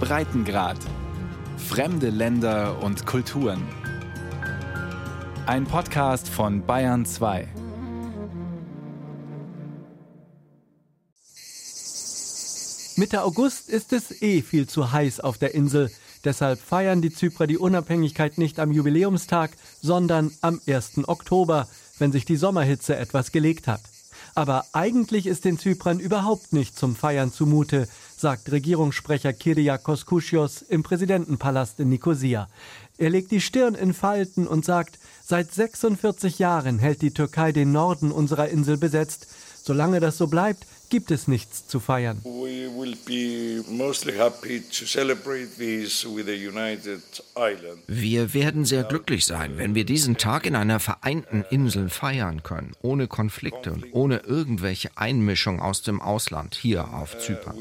Breitengrad. Fremde Länder und Kulturen. Ein Podcast von Bayern 2. Mitte August ist es eh viel zu heiß auf der Insel. Deshalb feiern die Zyprer die Unabhängigkeit nicht am Jubiläumstag, sondern am 1. Oktober, wenn sich die Sommerhitze etwas gelegt hat. Aber eigentlich ist den Zyprern überhaupt nicht zum Feiern zumute, sagt Regierungssprecher Kyriakos Kouchios im Präsidentenpalast in Nikosia. Er legt die Stirn in Falten und sagt, seit 46 Jahren hält die Türkei den Norden unserer Insel besetzt. Solange das so bleibt, gibt es nichts zu feiern. Wir werden sehr glücklich sein, wenn wir diesen Tag in einer vereinten Insel feiern können, ohne Konflikte und ohne irgendwelche Einmischung aus dem Ausland hier auf Zypern.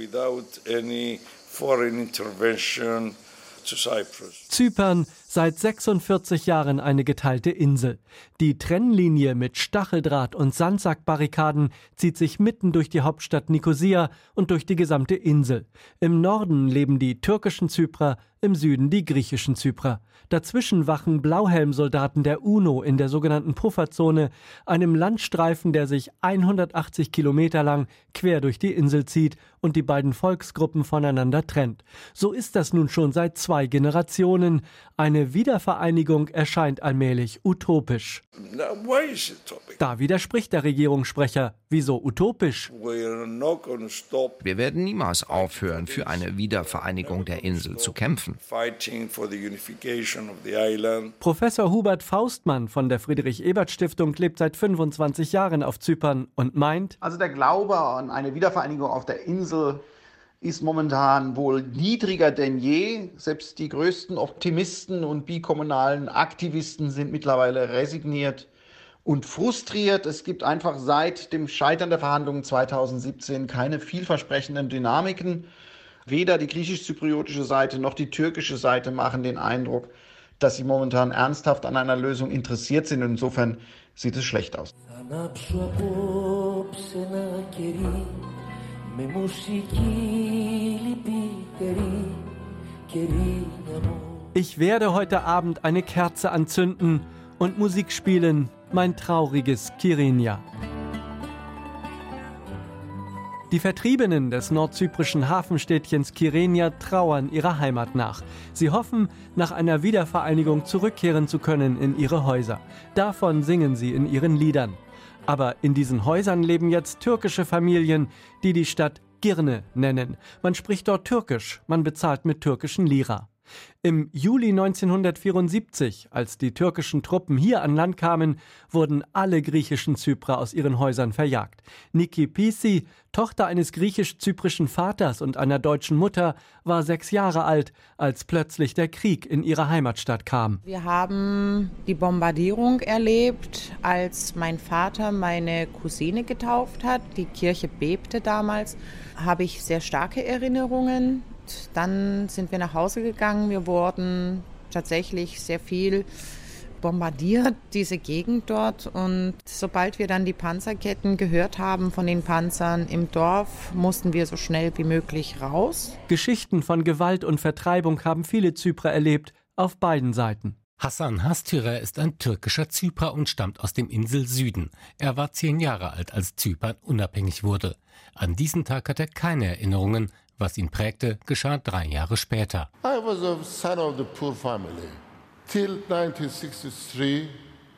Zypern seit 46 Jahren eine geteilte Insel. Die Trennlinie mit Stacheldraht und Sandsackbarrikaden zieht sich mitten durch die Hauptstadt Nikosia und durch die gesamte Insel. Im Norden leben die türkischen Zyprer, im Süden die griechischen Zyprer. Dazwischen wachen Blauhelmsoldaten der UNO in der sogenannten Pufferzone, einem Landstreifen, der sich 180 Kilometer lang quer durch die Insel zieht und die beiden Volksgruppen voneinander trennt. So ist das nun schon seit zwei Generationen. Eine Wiedervereinigung erscheint allmählich utopisch. Da widerspricht der Regierungssprecher. Wieso utopisch? Wir werden niemals aufhören, für eine Wiedervereinigung der Insel zu kämpfen. Professor Hubert Faustmann von der Friedrich-Ebert-Stiftung lebt seit 25 Jahren auf Zypern und meint, also der Glaube an eine Wiedervereinigung auf der Insel ist momentan wohl niedriger denn je. Selbst die größten Optimisten und bikommunalen Aktivisten sind mittlerweile resigniert und frustriert. Es gibt einfach seit dem Scheitern der Verhandlungen 2017 keine vielversprechenden Dynamiken. Weder die griechisch-zypriotische Seite noch die türkische Seite machen den Eindruck, dass sie momentan ernsthaft an einer Lösung interessiert sind. Insofern sieht es schlecht aus. Ich werde heute Abend eine Kerze anzünden und Musik spielen, mein trauriges Kirinia. Die Vertriebenen des nordzyprischen Hafenstädtchens Kyrenia trauern ihrer Heimat nach. Sie hoffen, nach einer Wiedervereinigung zurückkehren zu können in ihre Häuser. Davon singen sie in ihren Liedern. Aber in diesen Häusern leben jetzt türkische Familien, die die Stadt Girne nennen. Man spricht dort Türkisch, man bezahlt mit türkischen Lira. Im Juli 1974, als die türkischen Truppen hier an Land kamen, wurden alle griechischen Zyprer aus ihren Häusern verjagt. Niki Pisi, Tochter eines griechisch-zyprischen Vaters und einer deutschen Mutter, war sechs Jahre alt, als plötzlich der Krieg in ihre Heimatstadt kam. Wir haben die Bombardierung erlebt, als mein Vater meine Cousine getauft hat. Die Kirche bebte damals. Habe ich sehr starke Erinnerungen dann sind wir nach Hause gegangen. Wir wurden tatsächlich sehr viel bombardiert, diese Gegend dort. Und sobald wir dann die Panzerketten gehört haben von den Panzern im Dorf, mussten wir so schnell wie möglich raus. Geschichten von Gewalt und Vertreibung haben viele Zyprer erlebt, auf beiden Seiten. Hassan Hastürer ist ein türkischer Zyprer und stammt aus dem Insel-Süden. Er war zehn Jahre alt, als Zypern unabhängig wurde. An diesen Tag hat er keine Erinnerungen, was ihn prägte, geschah drei Jahre später.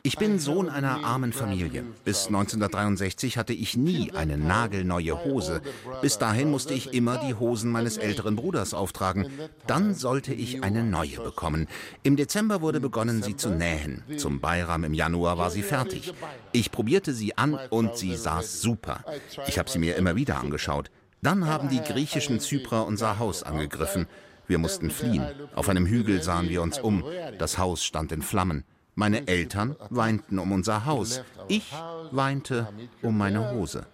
Ich bin Sohn einer armen Familie. Bis 1963 hatte ich nie eine nagelneue Hose. Bis dahin musste ich immer die Hosen meines älteren Bruders auftragen. Dann sollte ich eine neue bekommen. Im Dezember wurde begonnen, sie zu nähen. Zum Bayram im Januar war sie fertig. Ich probierte sie an und sie saß super. Ich habe sie mir immer wieder angeschaut. Dann haben die griechischen Zyprer unser Haus angegriffen. Wir mussten fliehen. Auf einem Hügel sahen wir uns um. Das Haus stand in Flammen. Meine Eltern weinten um unser Haus. Ich weinte um meine Hose.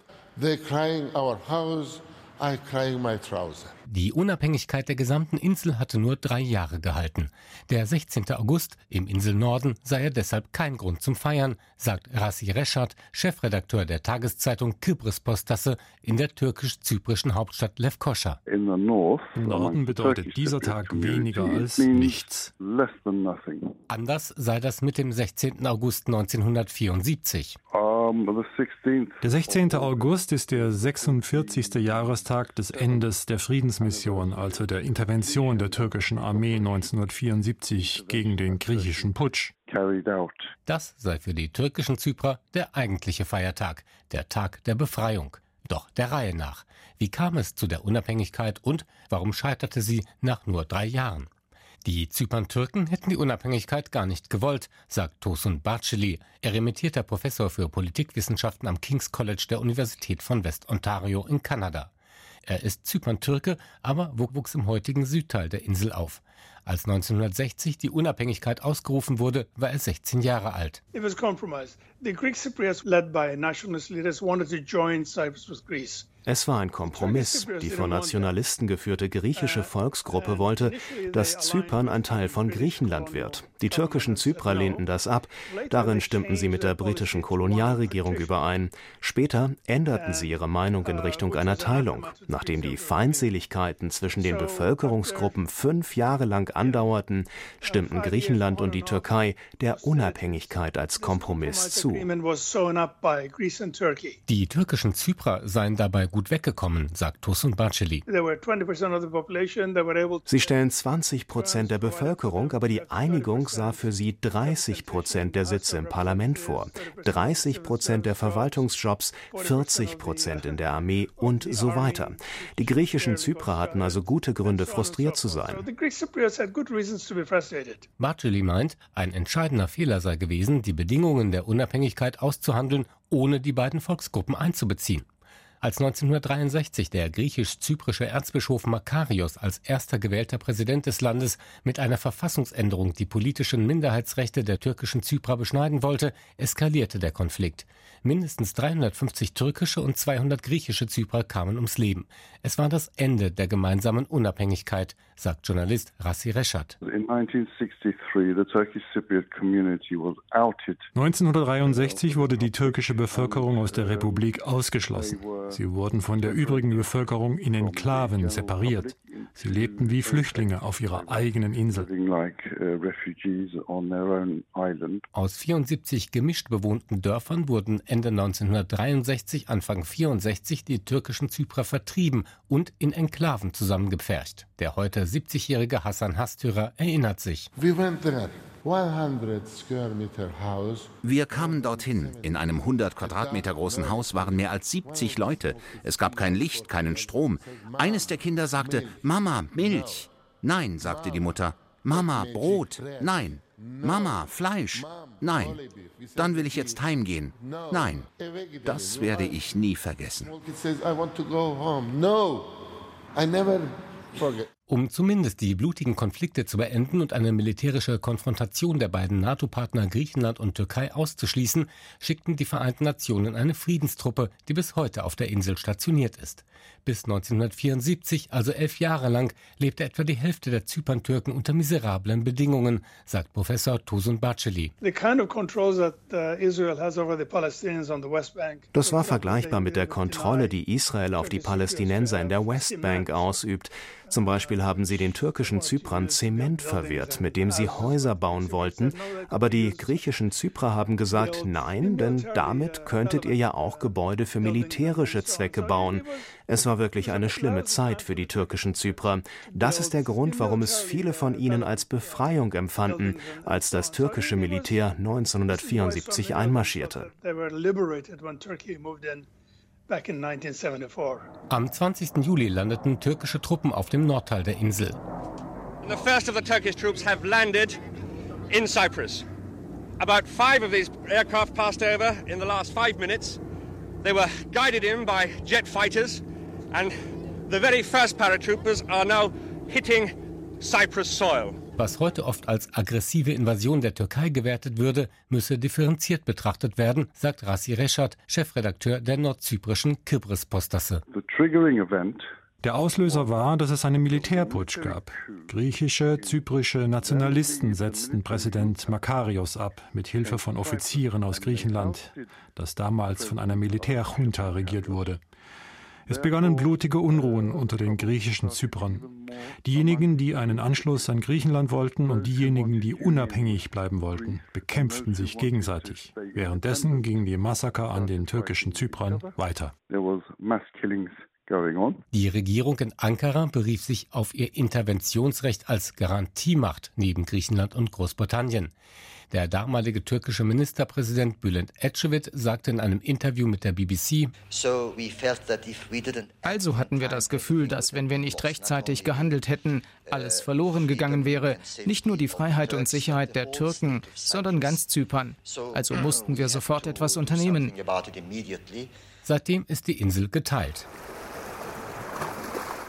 I crying my trouser. Die Unabhängigkeit der gesamten Insel hatte nur drei Jahre gehalten. Der 16. August im Inselnorden sei er deshalb kein Grund zum Feiern, sagt Rassi Reschat, Chefredakteur der Tageszeitung Kybris Postasse in der türkisch-zyprischen Hauptstadt Lefkoscha. Im Norden bedeutet dieser Tag weniger als nichts. Anders sei das mit dem 16. August 1974. Der 16. August ist der 46. Jahrestag des Endes der Friedensmission, also der Intervention der türkischen Armee 1974 gegen den griechischen Putsch. Das sei für die türkischen Zyprer der eigentliche Feiertag, der Tag der Befreiung. Doch der Reihe nach. Wie kam es zu der Unabhängigkeit und warum scheiterte sie nach nur drei Jahren? Die Zypern-Türken hätten die Unabhängigkeit gar nicht gewollt, sagt Tosun Barceli, eremitierter Professor für Politikwissenschaften am King's College der Universität von West Ontario in Kanada. Er ist Zypern-Türke, aber wuchs im heutigen Südteil der Insel auf. Als 1960 die Unabhängigkeit ausgerufen wurde, war er 16 Jahre alt. It was compromised. The Greek Cypriots led by nationalist leaders wanted to join Cyprus with Greece. Es war ein Kompromiss. Die von Nationalisten geführte griechische Volksgruppe wollte, dass Zypern ein Teil von Griechenland wird. Die türkischen Zyprer lehnten das ab. Darin stimmten sie mit der britischen Kolonialregierung überein. Später änderten sie ihre Meinung in Richtung einer Teilung. Nachdem die Feindseligkeiten zwischen den Bevölkerungsgruppen fünf Jahre lang andauerten, stimmten Griechenland und die Türkei der Unabhängigkeit als Kompromiss zu. Die türkischen Zyprer seien dabei gut weggekommen, sagt Tosun Baceli. Sie stellen 20 Prozent der Bevölkerung, aber die Einigung sah für sie 30 Prozent der Sitze im Parlament vor, 30 Prozent der Verwaltungsjobs, 40 Prozent in der Armee und so weiter. Die griechischen Zyprer hatten also gute Gründe, frustriert zu sein. Baceli meint, ein entscheidender Fehler sei gewesen, die Bedingungen der Unabhängigkeit auszuhandeln, ohne die beiden Volksgruppen einzubeziehen. Als 1963 der griechisch-zyprische Erzbischof Makarios als erster gewählter Präsident des Landes mit einer Verfassungsänderung die politischen Minderheitsrechte der türkischen Zyprer beschneiden wollte, eskalierte der Konflikt. Mindestens 350 türkische und 200 griechische Zyprer kamen ums Leben. Es war das Ende der gemeinsamen Unabhängigkeit, sagt Journalist Rassi Reschat. 1963 wurde die türkische Bevölkerung aus der Republik ausgeschlossen. Sie wurden von der übrigen Bevölkerung in Enklaven separiert. Sie lebten wie Flüchtlinge auf ihrer eigenen Insel. Aus 74 gemischt bewohnten Dörfern wurden Ende 1963, Anfang 64 die türkischen Zyprer vertrieben und in Enklaven zusammengepfercht. Der heute 70-jährige Hassan Hastürer erinnert sich. Wir kamen dorthin. In einem 100 Quadratmeter großen Haus waren mehr als 70 Leute. Es gab kein Licht, keinen Strom. Eines der Kinder sagte, Mama, Milch. Nein, sagte die Mutter. Mama, Brot. Nein. Mama, Fleisch. Nein. Dann will ich jetzt heimgehen. Nein. Das werde ich nie vergessen. Um zumindest die blutigen Konflikte zu beenden und eine militärische Konfrontation der beiden NATO-Partner Griechenland und Türkei auszuschließen, schickten die Vereinten Nationen eine Friedenstruppe, die bis heute auf der Insel stationiert ist. Bis 1974, also elf Jahre lang, lebte etwa die Hälfte der Zyperntürken unter miserablen Bedingungen, sagt Professor Tosun Baceli. Uh, das war vergleichbar mit der Kontrolle, die Israel auf die Palästinenser in der Westbank ausübt. Zum Beispiel haben sie den türkischen Zyprern Zement verwehrt, mit dem sie Häuser bauen wollten, aber die griechischen Zyprer haben gesagt, nein, denn damit könntet ihr ja auch Gebäude für militärische Zwecke bauen. Es war wirklich eine schlimme Zeit für die türkischen Zyprer. Das ist der Grund, warum es viele von ihnen als Befreiung empfanden, als das türkische Militär 1974 einmarschierte. Am 20. Juli landeten türkische Truppen auf dem Nordteil der Insel. The first of the Turkish troops have landed in Cyprus. About five of these aircraft passed over in the last five minutes. They were guided in by jet fighters, and the very first paratroopers are now hitting Was heute oft als aggressive Invasion der Türkei gewertet würde, müsse differenziert betrachtet werden, sagt Rassi Reschat, Chefredakteur der nordzyprischen Kibris-Postasse. Der Auslöser war, dass es einen Militärputsch gab. Griechische, zyprische Nationalisten setzten Präsident Makarios ab, mit Hilfe von Offizieren aus Griechenland, das damals von einer Militärjunta regiert wurde. Es begannen blutige Unruhen unter den griechischen Zyprern. Diejenigen, die einen Anschluss an Griechenland wollten und diejenigen, die unabhängig bleiben wollten, bekämpften sich gegenseitig. Währenddessen gingen die Massaker an den türkischen Zyprern weiter. Die Regierung in Ankara berief sich auf ihr Interventionsrecht als Garantiemacht neben Griechenland und Großbritannien. Der damalige türkische Ministerpräsident Bülent Ecevit sagte in einem Interview mit der BBC, also hatten wir das Gefühl, dass wenn wir nicht rechtzeitig gehandelt hätten, alles verloren gegangen wäre. Nicht nur die Freiheit und Sicherheit der Türken, sondern ganz Zypern. Also mussten wir sofort etwas unternehmen. Seitdem ist die Insel geteilt.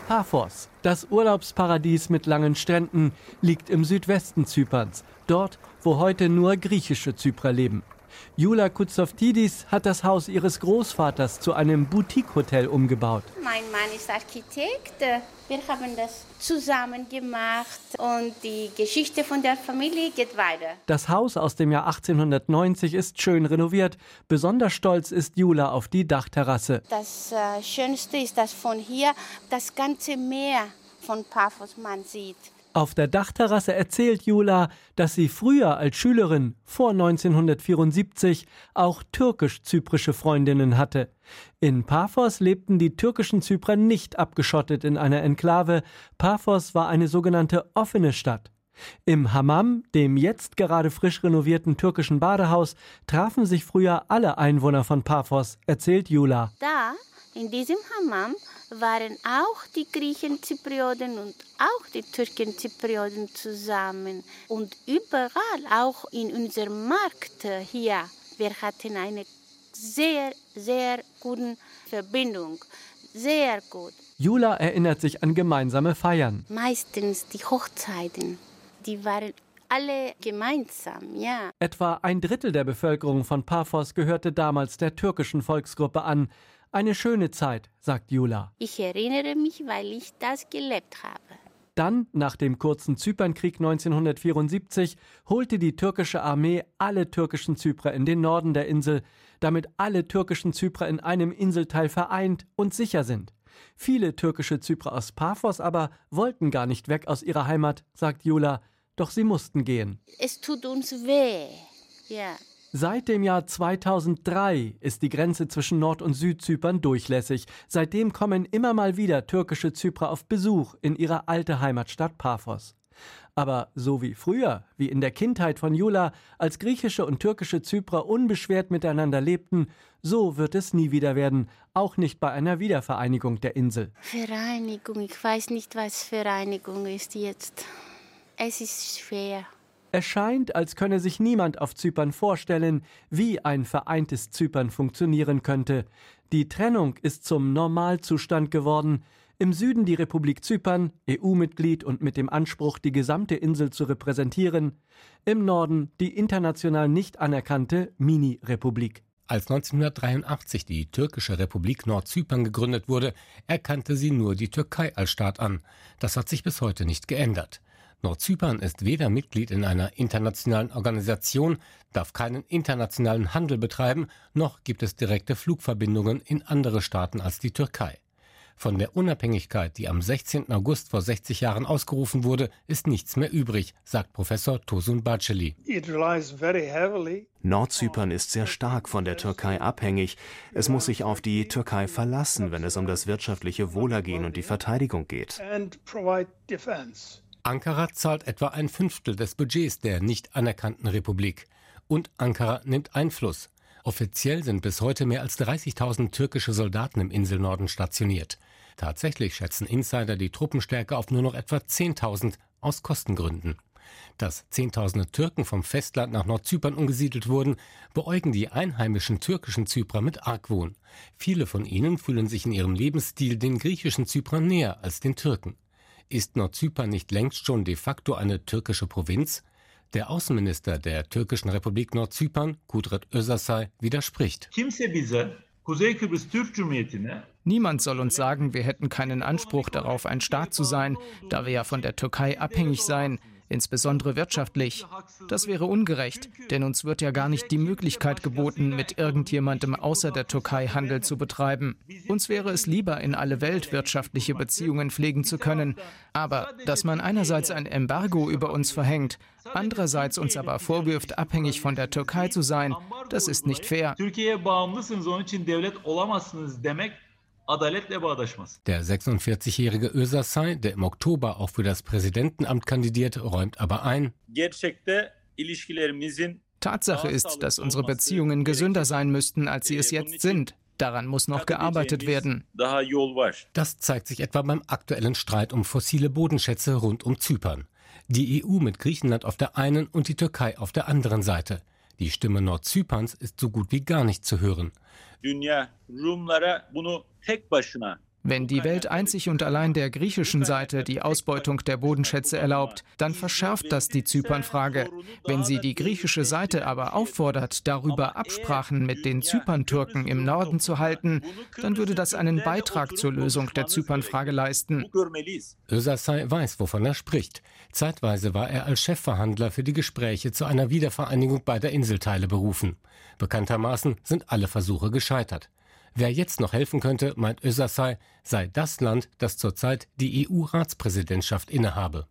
Paphos, das Urlaubsparadies mit langen Stränden, liegt im Südwesten Zyperns, dort, wo heute nur griechische Zyprer leben. Jula Kutsoftidis hat das Haus ihres Großvaters zu einem Boutique-Hotel umgebaut. Mein Mann ist Architekt. Wir haben das zusammen gemacht und die Geschichte von der Familie geht weiter. Das Haus aus dem Jahr 1890 ist schön renoviert. Besonders stolz ist Jula auf die Dachterrasse. Das äh, Schönste ist, dass von hier das ganze Meer von Paphos man sieht. Auf der Dachterrasse erzählt Jula, dass sie früher als Schülerin vor 1974 auch türkisch-zyprische Freundinnen hatte. In Paphos lebten die türkischen Zyprer nicht abgeschottet in einer Enklave. Paphos war eine sogenannte offene Stadt. Im Hammam, dem jetzt gerade frisch renovierten türkischen Badehaus, trafen sich früher alle Einwohner von Paphos, erzählt Jula. Da, in diesem Hammam, waren auch die Griechen Zyprioten und auch die Türken Zyprioten zusammen. Und überall, auch in unserem Markt hier, wir hatten eine sehr, sehr gute Verbindung. Sehr gut. Jula erinnert sich an gemeinsame Feiern. Meistens die Hochzeiten, die waren alle gemeinsam, ja. Etwa ein Drittel der Bevölkerung von Paphos gehörte damals der türkischen Volksgruppe an. Eine schöne Zeit, sagt Jula. Ich erinnere mich, weil ich das gelebt habe. Dann, nach dem kurzen Zypernkrieg 1974, holte die türkische Armee alle türkischen Zyprer in den Norden der Insel, damit alle türkischen Zyprer in einem Inselteil vereint und sicher sind. Viele türkische Zyprer aus Paphos aber wollten gar nicht weg aus ihrer Heimat, sagt Jula, doch sie mussten gehen. Es tut uns weh. Ja. Seit dem Jahr 2003 ist die Grenze zwischen Nord- und Südzypern durchlässig. Seitdem kommen immer mal wieder türkische Zyprer auf Besuch in ihre alte Heimatstadt Paphos. Aber so wie früher, wie in der Kindheit von Jula, als griechische und türkische Zyprer unbeschwert miteinander lebten, so wird es nie wieder werden, auch nicht bei einer Wiedervereinigung der Insel. Vereinigung, ich weiß nicht, was Vereinigung ist jetzt. Es ist schwer. Es scheint, als könne sich niemand auf Zypern vorstellen, wie ein vereintes Zypern funktionieren könnte. Die Trennung ist zum Normalzustand geworden. Im Süden die Republik Zypern, EU-Mitglied und mit dem Anspruch, die gesamte Insel zu repräsentieren. Im Norden die international nicht anerkannte Mini-Republik. Als 1983 die türkische Republik Nordzypern gegründet wurde, erkannte sie nur die Türkei als Staat an. Das hat sich bis heute nicht geändert. Nordzypern ist weder Mitglied in einer internationalen Organisation, darf keinen internationalen Handel betreiben, noch gibt es direkte Flugverbindungen in andere Staaten als die Türkei. Von der Unabhängigkeit, die am 16. August vor 60 Jahren ausgerufen wurde, ist nichts mehr übrig, sagt Professor Tosun Baceli. Nordzypern ist sehr stark von der Türkei abhängig. Es muss sich auf die Türkei verlassen, wenn es um das wirtschaftliche Wohlergehen und die Verteidigung geht. Ankara zahlt etwa ein Fünftel des Budgets der nicht anerkannten Republik. Und Ankara nimmt Einfluss. Offiziell sind bis heute mehr als 30.000 türkische Soldaten im Inselnorden stationiert. Tatsächlich schätzen Insider die Truppenstärke auf nur noch etwa 10.000 aus Kostengründen. Dass Zehntausende Türken vom Festland nach Nordzypern umgesiedelt wurden, beäugen die einheimischen türkischen Zyprer mit Argwohn. Viele von ihnen fühlen sich in ihrem Lebensstil den griechischen Zyprern näher als den Türken. Ist Nordzypern nicht längst schon de facto eine türkische Provinz? Der Außenminister der türkischen Republik Nordzypern, Kudret Özasay, widerspricht. Niemand soll uns sagen, wir hätten keinen Anspruch darauf, ein Staat zu sein, da wir ja von der Türkei abhängig seien insbesondere wirtschaftlich. Das wäre ungerecht, denn uns wird ja gar nicht die Möglichkeit geboten, mit irgendjemandem außer der Türkei Handel zu betreiben. Uns wäre es lieber, in alle Welt wirtschaftliche Beziehungen pflegen zu können. Aber dass man einerseits ein Embargo über uns verhängt, andererseits uns aber vorwirft, abhängig von der Türkei zu sein, das ist nicht fair. Der 46-jährige Özasay, der im Oktober auch für das Präsidentenamt kandidiert, räumt aber ein. Tatsache ist, dass unsere Beziehungen gesünder sein müssten, als sie es jetzt sind. Daran muss noch gearbeitet werden. Das zeigt sich etwa beim aktuellen Streit um fossile Bodenschätze rund um Zypern. Die EU mit Griechenland auf der einen und die Türkei auf der anderen Seite. Die Stimme Nordzyperns ist so gut wie gar nicht zu hören. Wenn die Welt einzig und allein der griechischen Seite die Ausbeutung der Bodenschätze erlaubt, dann verschärft das die Zypernfrage. Wenn sie die griechische Seite aber auffordert, darüber Absprachen mit den Zyperntürken im Norden zu halten, dann würde das einen Beitrag zur Lösung der Zypernfrage leisten. Özasay weiß, wovon er spricht. Zeitweise war er als Chefverhandler für die Gespräche zu einer Wiedervereinigung beider Inselteile berufen. Bekanntermaßen sind alle Versuche gescheitert. Wer jetzt noch helfen könnte, meint Özasay, sei das Land, das zurzeit die EU-Ratspräsidentschaft innehabe.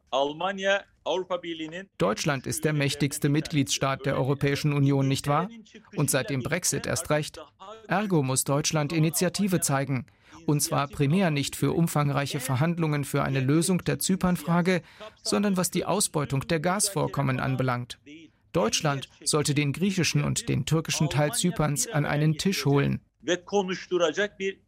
Deutschland ist der mächtigste Mitgliedsstaat der Europäischen Union, nicht wahr? Und seit dem Brexit erst recht. Ergo muss Deutschland Initiative zeigen. Und zwar primär nicht für umfangreiche Verhandlungen für eine Lösung der Zypernfrage, sondern was die Ausbeutung der Gasvorkommen anbelangt. Deutschland sollte den griechischen und den türkischen Teil Zyperns an einen Tisch holen ve konuşturacak bir.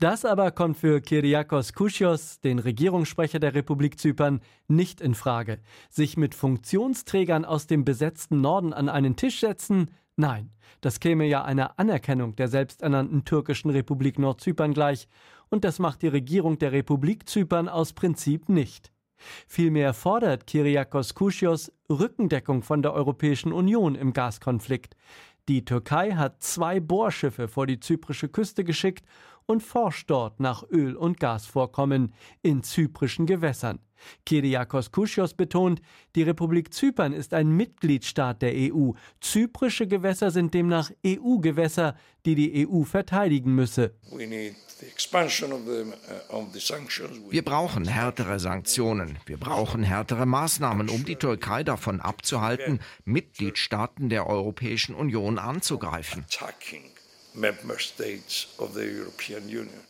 Das aber kommt für Kyriakos Kouchios, den Regierungssprecher der Republik Zypern, nicht in Frage. Sich mit Funktionsträgern aus dem besetzten Norden an einen Tisch setzen? Nein, das käme ja einer Anerkennung der selbsternannten türkischen Republik Nordzypern gleich, und das macht die Regierung der Republik Zypern aus Prinzip nicht. Vielmehr fordert Kyriakos Kouchios Rückendeckung von der Europäischen Union im Gaskonflikt. Die Türkei hat zwei Bohrschiffe vor die zyprische Küste geschickt und forscht dort nach Öl- und Gasvorkommen in zyprischen Gewässern. Kyriakos Kouchios betont, die Republik Zypern ist ein Mitgliedstaat der EU. Zyprische Gewässer sind demnach EU-Gewässer, die die EU verteidigen müsse. Uh, Wir brauchen härtere Sanktionen. Wir brauchen härtere Maßnahmen, um die Türkei davon abzuhalten, Mitgliedstaaten der Europäischen Union anzugreifen.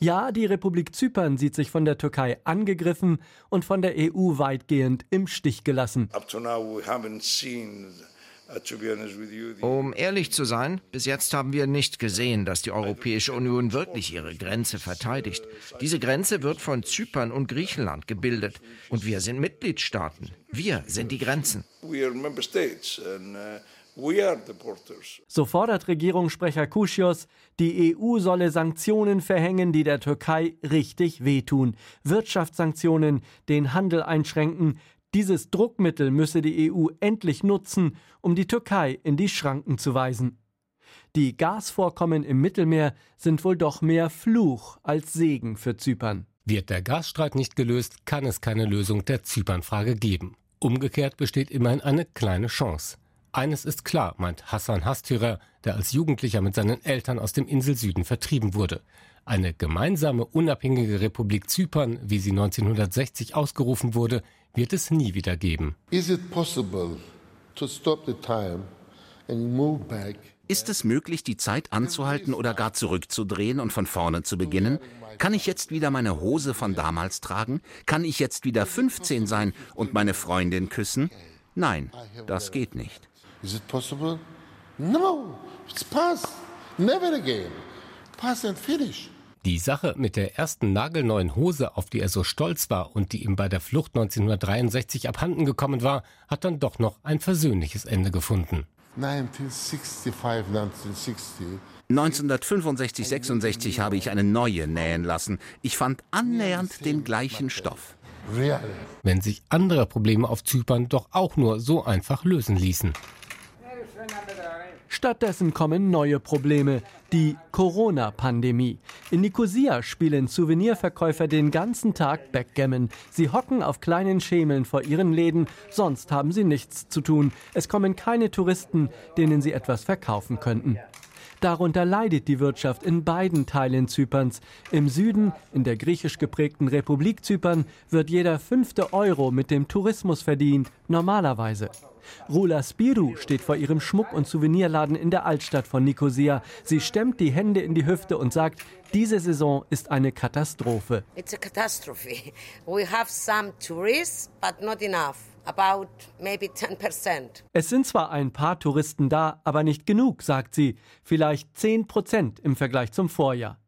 Ja, die Republik Zypern sieht sich von der Türkei angegriffen und von der EU weitgehend im Stich gelassen. Uh, um ehrlich zu sein, bis jetzt haben wir nicht gesehen, dass die Europäische Union wirklich ihre Grenze verteidigt. Diese Grenze wird von Zypern und Griechenland gebildet. Und wir sind Mitgliedstaaten. Wir sind die Grenzen. So fordert Regierungssprecher Kuschios, die EU solle Sanktionen verhängen, die der Türkei richtig wehtun. Wirtschaftssanktionen, den Handel einschränken. Dieses Druckmittel müsse die EU endlich nutzen, um die Türkei in die Schranken zu weisen. Die Gasvorkommen im Mittelmeer sind wohl doch mehr Fluch als Segen für Zypern. Wird der Gasstreit nicht gelöst, kann es keine Lösung der Zypernfrage geben. Umgekehrt besteht immerhin eine kleine Chance. Eines ist klar, meint Hassan Hastürer, der als Jugendlicher mit seinen Eltern aus dem Inselsüden vertrieben wurde. Eine gemeinsame unabhängige Republik Zypern, wie sie 1960 ausgerufen wurde, wird es nie wieder geben. Is it possible to stop the time and move back? Ist es möglich, die Zeit anzuhalten oder gar zurückzudrehen und von vorne zu beginnen? Kann ich jetzt wieder meine Hose von damals tragen? Kann ich jetzt wieder 15 sein und meine Freundin küssen? Nein, das geht nicht. Is it possible? No, it's past. Never again. Pass and finish. Die Sache mit der ersten nagelneuen Hose, auf die er so stolz war und die ihm bei der Flucht 1963 abhanden gekommen war, hat dann doch noch ein versöhnliches Ende gefunden. 1965, 1960. 1965, 66 habe ich eine neue nähen lassen. Ich fand annähernd den gleichen Stoff. Wenn sich andere Probleme auf Zypern doch auch nur so einfach lösen ließen. Stattdessen kommen neue Probleme, die Corona-Pandemie. In Nicosia spielen Souvenirverkäufer den ganzen Tag Backgammon. Sie hocken auf kleinen Schemeln vor ihren Läden, sonst haben sie nichts zu tun. Es kommen keine Touristen, denen sie etwas verkaufen könnten. Darunter leidet die Wirtschaft in beiden Teilen Zyperns. Im Süden, in der griechisch geprägten Republik Zypern, wird jeder fünfte Euro mit dem Tourismus verdient, normalerweise. Rula Spiru steht vor ihrem Schmuck- und Souvenirladen in der Altstadt von Nicosia. Sie stemmt die Hände in die Hüfte und sagt, diese Saison ist eine Katastrophe. It's a catastrophe. We have some tourists, but not enough. About maybe 10%. Es sind zwar ein paar Touristen da, aber nicht genug, sagt sie. Vielleicht 10 Prozent im Vergleich zum Vorjahr.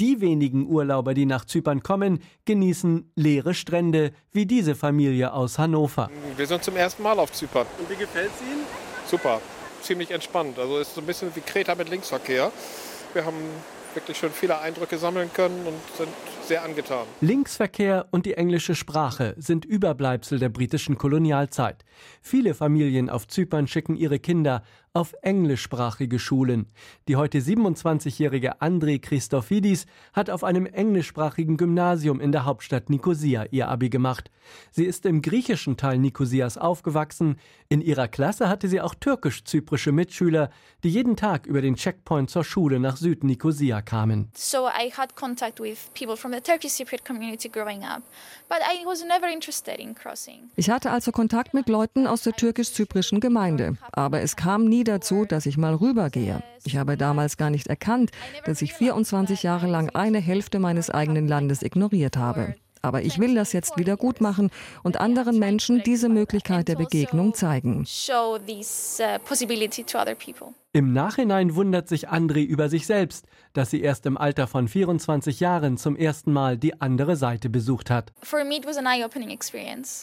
Die wenigen Urlauber, die nach Zypern kommen, genießen leere Strände, wie diese Familie aus Hannover. Wir sind zum ersten Mal auf Zypern. Und wie gefällt es Ihnen? Super, ziemlich entspannt. Also ist so ein bisschen wie Kreta mit Linksverkehr. Wir haben wirklich schon viele Eindrücke sammeln können und sind sehr angetan. Linksverkehr und die englische Sprache sind Überbleibsel der britischen Kolonialzeit. Viele Familien auf Zypern schicken ihre Kinder auf englischsprachige Schulen. Die heute 27-jährige André Christofidis hat auf einem englischsprachigen Gymnasium in der Hauptstadt Nikosia ihr Abi gemacht. Sie ist im griechischen Teil Nikosias aufgewachsen. In ihrer Klasse hatte sie auch türkisch-zyprische Mitschüler, die jeden Tag über den Checkpoint zur Schule nach Süd-Nikosia kamen. So I had contact with people from the Turkish Cypriot community growing up, but I was never interested in crossing. Ich hatte also Kontakt mit Leuten aus der türkisch-zyprischen Gemeinde, aber es kam nie dazu, dass ich mal rübergehe. Ich habe damals gar nicht erkannt, dass ich 24 Jahre lang eine Hälfte meines eigenen Landes ignoriert habe. Aber ich will das jetzt wieder gut machen und anderen Menschen diese Möglichkeit der Begegnung zeigen. uh, Im Nachhinein wundert sich André über sich selbst, dass sie erst im Alter von 24 Jahren zum ersten Mal die andere Seite besucht hat.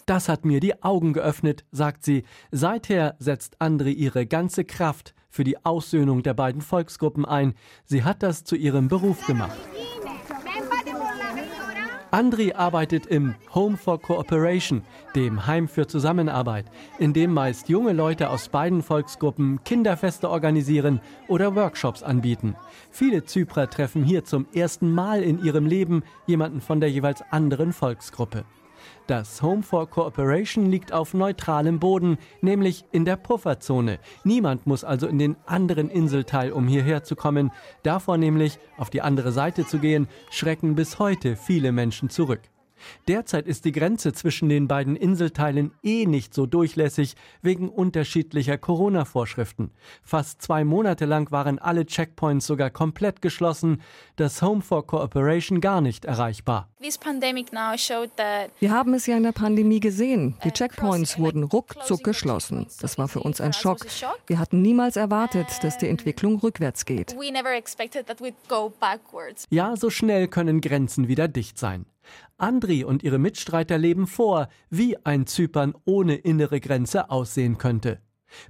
Das hat mir die Augen geöffnet, sagt sie. Seither setzt André ihre ganze Kraft für die Aussöhnung der beiden Volksgruppen ein. Sie hat das zu ihrem Beruf gemacht. Andri arbeitet im Home for Cooperation, dem Heim für Zusammenarbeit, in dem meist junge Leute aus beiden Volksgruppen Kinderfeste organisieren oder Workshops anbieten. Viele Zyprer treffen hier zum ersten Mal in ihrem Leben jemanden von der jeweils anderen Volksgruppe. Das Home for Cooperation liegt auf neutralem Boden, nämlich in der Pufferzone. Niemand muss also in den anderen Inselteil, um hierher zu kommen. Davor nämlich, auf die andere Seite zu gehen, schrecken bis heute viele Menschen zurück. Derzeit ist die Grenze zwischen den beiden Inselteilen eh nicht so durchlässig wegen unterschiedlicher Corona-Vorschriften. Fast zwei Monate lang waren alle Checkpoints sogar komplett geschlossen, das Home for Cooperation gar nicht erreichbar. Wir haben es ja in der Pandemie gesehen. Die Checkpoints wurden ruckzuck geschlossen. Das war für uns ein Schock. Wir hatten niemals erwartet, dass die Entwicklung rückwärts geht. Ja, so schnell können Grenzen wieder dicht sein. Andri und ihre Mitstreiter leben vor, wie ein Zypern ohne innere Grenze aussehen könnte.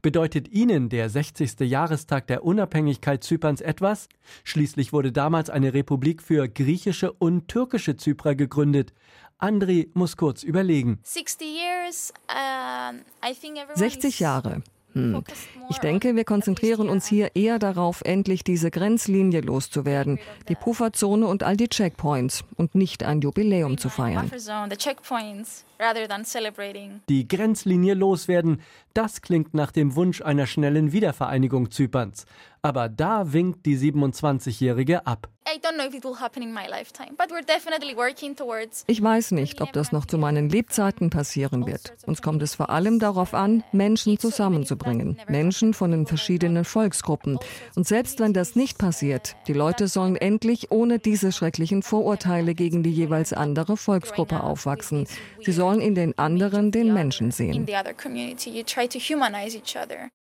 Bedeutet Ihnen der 60. Jahrestag der Unabhängigkeit Zyperns etwas? Schließlich wurde damals eine Republik für griechische und türkische Zyprer gegründet. Andri muss kurz überlegen. 60 Jahre. Hm. Ich denke, wir konzentrieren uns hier eher darauf, endlich diese Grenzlinie loszuwerden, die Pufferzone und all die Checkpoints und nicht ein Jubiläum zu feiern. Die Grenzlinie loswerden, das klingt nach dem Wunsch einer schnellen Wiedervereinigung Zyperns. Aber da winkt die 27-Jährige ab. Ich weiß nicht, ob das noch zu meinen Lebzeiten passieren wird. Uns kommt es vor allem darauf an, Menschen zusammenzubringen, Menschen von den verschiedenen Volksgruppen. Und selbst wenn das nicht passiert, die Leute sollen endlich ohne diese schrecklichen Vorurteile gegen die jeweils andere Volksgruppe aufwachsen. Sie sollen in den anderen den Menschen sehen.